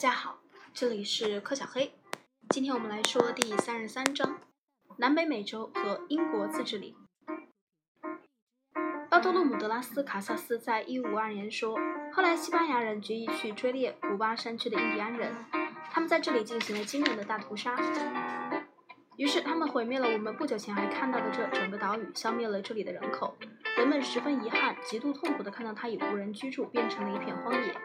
大家好，这里是柯小黑。今天我们来说第三十三章：南北美洲和英国自治领。巴多洛姆·德拉斯·卡萨斯在一五五二年说：“后来西班牙人决意去追猎古巴山区的印第安人，他们在这里进行了惊人的大屠杀。于是他们毁灭了我们不久前还看到的这整个岛屿，消灭了这里的人口。人们十分遗憾、极度痛苦地看到它已无人居住，变成了一片荒野。”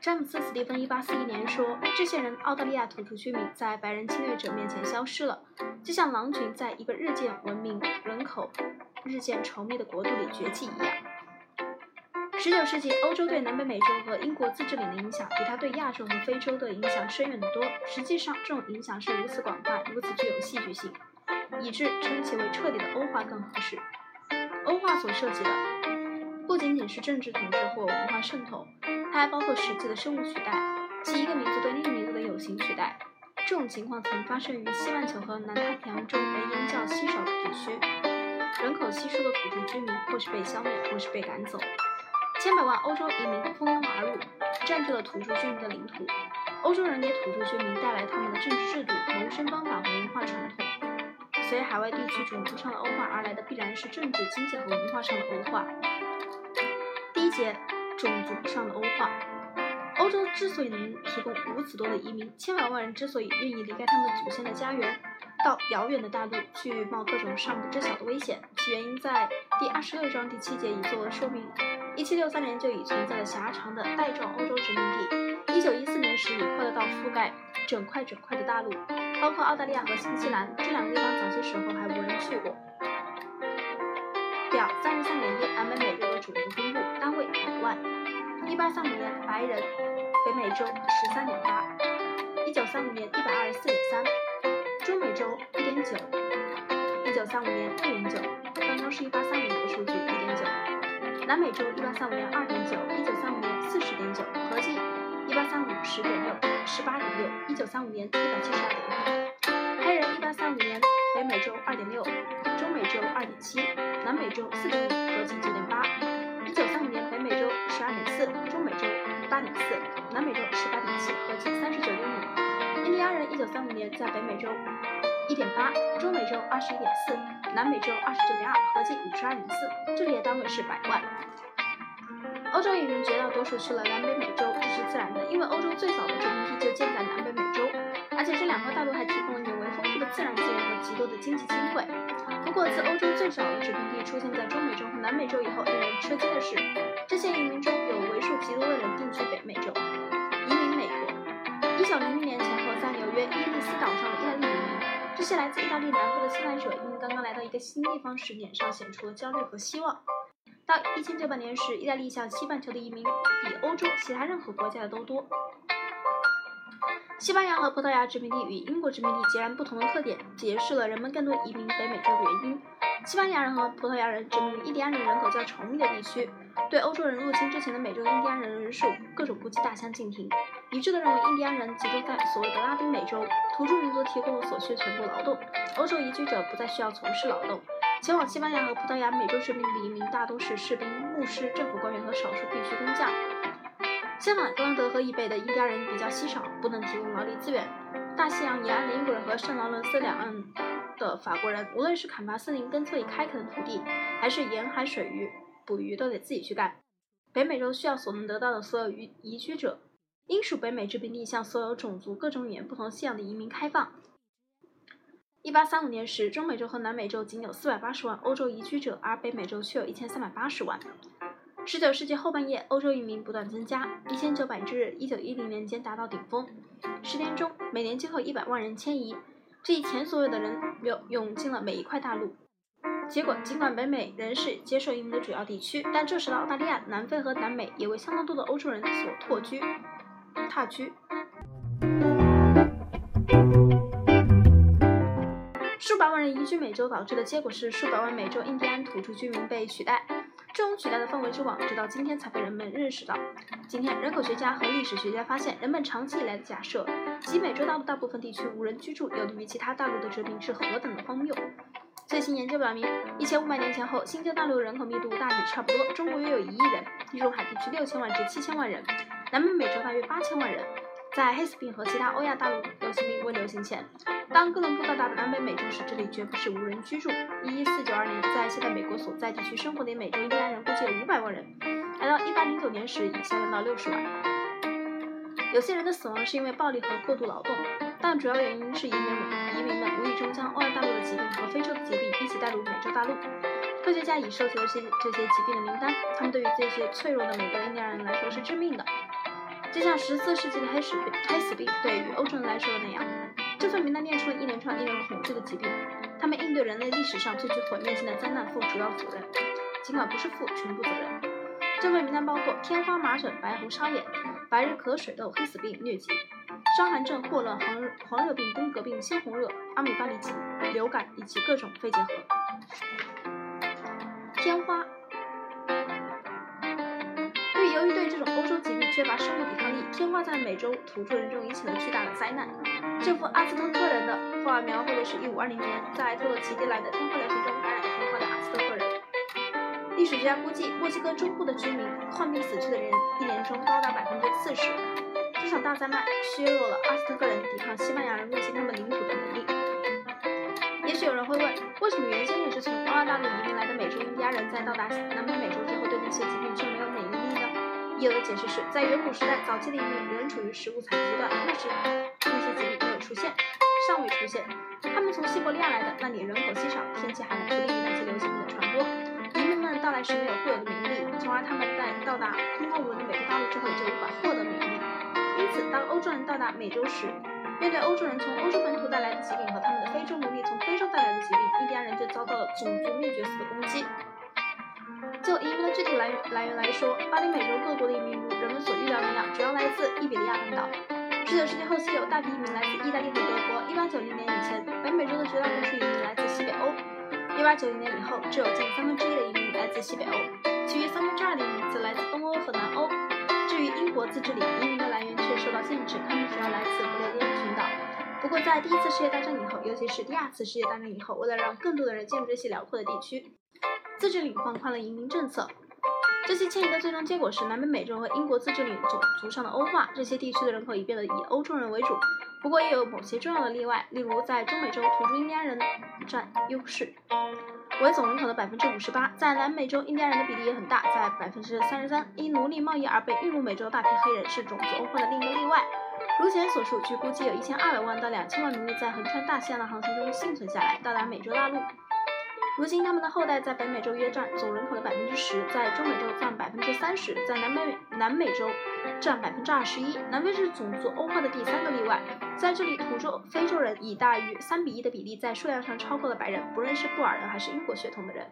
詹姆斯·斯蒂芬1841年说：“这些人，澳大利亚土著居民，在白人侵略者面前消失了，就像狼群在一个日渐文明、人口日渐稠密的国度里绝迹一样。”十九世纪，欧洲对南北美洲和英国自治领的影响，比它对亚洲和非洲的影响深远得多。实际上，这种影响是如此广泛，如此具有戏剧性，以致称其为彻底的欧化更合适。欧化所涉及的，不仅仅是政治统治或文化渗透。它还包括实际的生物取代，即一个民族对另一个民族的有形取代。这种情况曾发生于西半球和南太平洋中人烟较稀少的地区，人口稀疏的土著居民或是被消灭，或是被赶走。千百万欧洲移民蜂拥而入，占据了土著居民的领土。欧洲人给土著居民带来他们的政治制度、谋生方法和文化传统。随海外地区种族上的欧化而来的，必然是政治、经济和文化上的欧化。第一节。种族上的欧化，欧洲之所以能提供如此多的移民，千百万人之所以愿意离开他们祖先的家园，到遥远的大陆去冒各种尚不知晓的危险，其原因在第二十六章第七节已做了说明。一七六三年就已存在了狭长的带状欧洲殖民地，一九一四年时已扩大到覆盖整块整块的大陆，包括澳大利亚和新西兰这两个地方，早些时候还无人去过。表三十三点一，南北美洲的种族分位百万。一八三五年，白人，北美洲十三点八；一九三五年，一百二十四点三；中美洲一点九；一九三五年六点九，刚刚是一八三五年的数据，一点九；南美洲一八三五年二点九；一九三五年四十点九，合计一八三五十点六，十八点六；一九三五年一百七十二点一；黑人一八三五年，北美洲二点六，中美洲二点七，南美洲四点五，合计九点四，中美洲八点四，南美洲十八点七，合计三十九点五。印第安人一九三五年在北美洲一点八，中美洲二十一点四，南美洲二十九点二，合计五十二点四。这里的单位是百万。欧洲移民绝大多数去了南北美洲，这是自然的，因为欧洲最早的殖民地就建在南北美洲，而且这两块大陆还提供了尤为丰富的自然资源和极多的经济机会。不过，自欧洲最早的殖民地出现在中美洲和南美洲以后，令人吃惊的是。这些移民中有为数极多的人定居北美洲，移民美国。一九零零年前后，在纽约伊利斯岛上的意大利移民，这些来自意大利南部的侵略者，因为刚刚来到一个新地方时，脸上显出了焦虑和希望。到一千九百年时，意大利向西半球的移民比欧洲其他任何国家的都多。西班牙和葡萄牙殖民地与英国殖民地截然不同的特点，揭示了人们更多移民北美洲的原因。西班牙人和葡萄牙人殖民于印第安人人口较稠密的地区，对欧洲人入侵之前的美洲印第安人人数各种估计大相径庭，一致的认为印第安人集中在所谓的拉丁美洲，土著民族提供了所需全部劳动，欧洲移居者不再需要从事劳动。前往西班牙和葡萄牙美洲殖民地的移民大多是士兵、牧师、政府官员和少数必须工匠。相反，格兰德和以北的印第安人比较稀少，不能提供劳力资源。大西洋沿岸的英国人和圣劳伦斯两岸。的法国人，无论是砍伐森林、耕作以开垦的土地，还是沿海水域捕鱼，都得自己去干。北美洲需要所能得到的所有移移居者，应属北美殖民地向所有种族、各种语言、不同信仰的移民开放。一八三五年时，中美洲和南美洲仅有四百八十万欧洲移居者，而北美洲却有一千三百八十万。十九世纪后半叶，欧洲移民不断增加，一千九百至一九一零年间达到顶峰，十年中每年今后一百万人迁移。这一前所有的人涌涌进了每一块大陆，结果尽管北美仍是接受移民的主要地区，但这时的澳大利亚、南非和南美也为相当多的欧洲人所拓居、踏居。数百万人移居美洲导致的结果是，数百万美洲印第安土著居民被取代。这种取代的氛围之广，直到今天才被人们认识到。今天，人口学家和历史学家发现，人们长期以来的假设，即美洲大陆大部分地区无人居住，有利于其他大陆的殖民，是何等的荒谬！最新研究表明，一千五百年前后，新疆大陆人口密度大体差不多，中国约有一亿人，地中海地区六千万至七千万人，南美美洲大约八千万人。在黑死病和其他欧亚大陆流行病未流行前，当哥伦布到达南北美洲时，这里绝不是无人居住。一四九二年，在现在美国所在地区生活的美洲印第安人估计有五百万人，来到一八零九年时已下降到六十万。有些人的死亡是因为暴力和过度劳动，但主要原因是移民移民们无意中将欧亚大陆的疾病和非洲的疾病一起带入美洲大陆。科学家已收集了些这些疾病的名单，他们对于这些脆弱的美国印第安人来说是致命的。就像十四世纪的黑死病，黑死病对于欧洲人来说的那样，这份名单列出了一连串令人恐惧的疾病，他们应对人类历史上最具毁灭性的灾难负主要责任，尽管不是负全部责任。这份名单包括天花、麻疹、白喉沙眼、白日咳、水痘、黑死病、疟疾、伤寒症、霍乱、黄黄热病、登革病、猩红热、阿米巴痢疾、流感以及各种肺结核。天花。由于对这种欧洲疾病缺乏生物抵抗力，天花在美洲土著人中引起了巨大的灾难。这幅阿兹特克人的画描绘的是1520年在特洛奇蒂来的天花流行中感染天花的阿兹特克人。历史学家估计，墨西哥中部的居民患病死去的人一年中高达百分之四十。这场大灾难削弱了阿兹特克人抵抗西班牙人入侵他们领土的能力。也许有人会问，为什么原先也是从欧亚大陆移民来的美洲印第安人在到达南美美洲之后，对那些疾病却没有免疫力呢？有的解释是在远古时代早期的移民仍处于食物采集阶段，那时那些疾病没有出现，尚未出现。他们从西伯利亚来的，那里人口稀少，天气寒冷，不利于那些流行病的传播。移民们到来时没有固有的免疫力，从而他们在到达空旷无人的美洲大陆之后就无法获得免疫力。因此，当欧洲人到达美洲时，面对欧洲人从欧洲本土带来的疾病和他们的非洲奴隶从非洲带来的疾病，印第安人就遭到了种族灭绝式的攻击。就移民的具体来源来源来说，巴黎美洲各国的移民如人们所预料那样，主要来自伊比利亚半岛。19世纪后期有大批移民来自意大利和德国。1890年以前，北美洲的绝大多数移民来自西北欧。1890年以后，只有近三分之一的移民来自西北欧，其余三分之二的移民则来自东欧和南欧。至于英国自治领，移民的来源却受到限制，他们主要来自不列颠群岛。不过，在第一次世界大战以后，尤其是第二次世界大战以后，为了让更多的人进入这些辽阔的地区，自治领放宽了移民政策，这些迁移的最终结果是南美美洲和英国自治领种族上的欧化，这些地区的人口已变得以欧洲人为主。不过也有某些重要的例外，例如在中美洲，土著印第安人占优势，为总人口的百分之五十八；在南美洲，印第安人的比例也很大，在百分之三十三。因奴隶贸易而被运入美洲的大批黑人是种族欧化的另一个例外。如前所述，据估计有一千二百万到两千万奴隶在横穿大西洋的航行中幸存下来，到达美洲大陆。如今，他们的后代在北美洲约占总人口的百分之十，在中美洲占百分之三十，在南美南美洲占百分之二十一。南非是种族欧化的第三个例外，在这里，土著非洲人以大于三比一的比例在数量上超过了白人，不论是布尔人还是英国血统的人。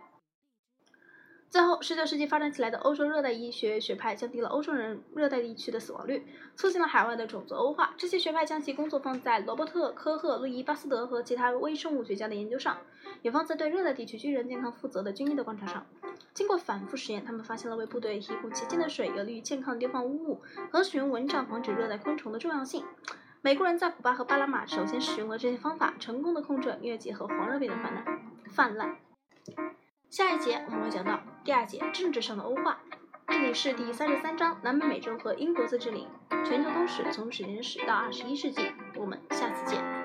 最后，19世纪发展起来的欧洲热带医学学派降低了欧洲人热带地区的死亡率，促进了海外的种族欧化。这些学派将其工作放在罗伯特·科赫、路易·巴斯德和其他微生物学家的研究上，也放在对热带地区军人健康负责的军医的观察上。经过反复实验，他们发现了为部队提供洁净的水、有利于健康的地方污物和使用蚊帐防止热带昆虫的重要性。美国人在古巴和巴拿马首先使用了这些方法，成功的控制了疟疾和黄热病的泛滥。泛滥。下一节我们会讲到第二节政治上的欧化，这里是第三十三章南美美洲和英国自治领，全球通史从史前史到二十一世纪，我们下次见。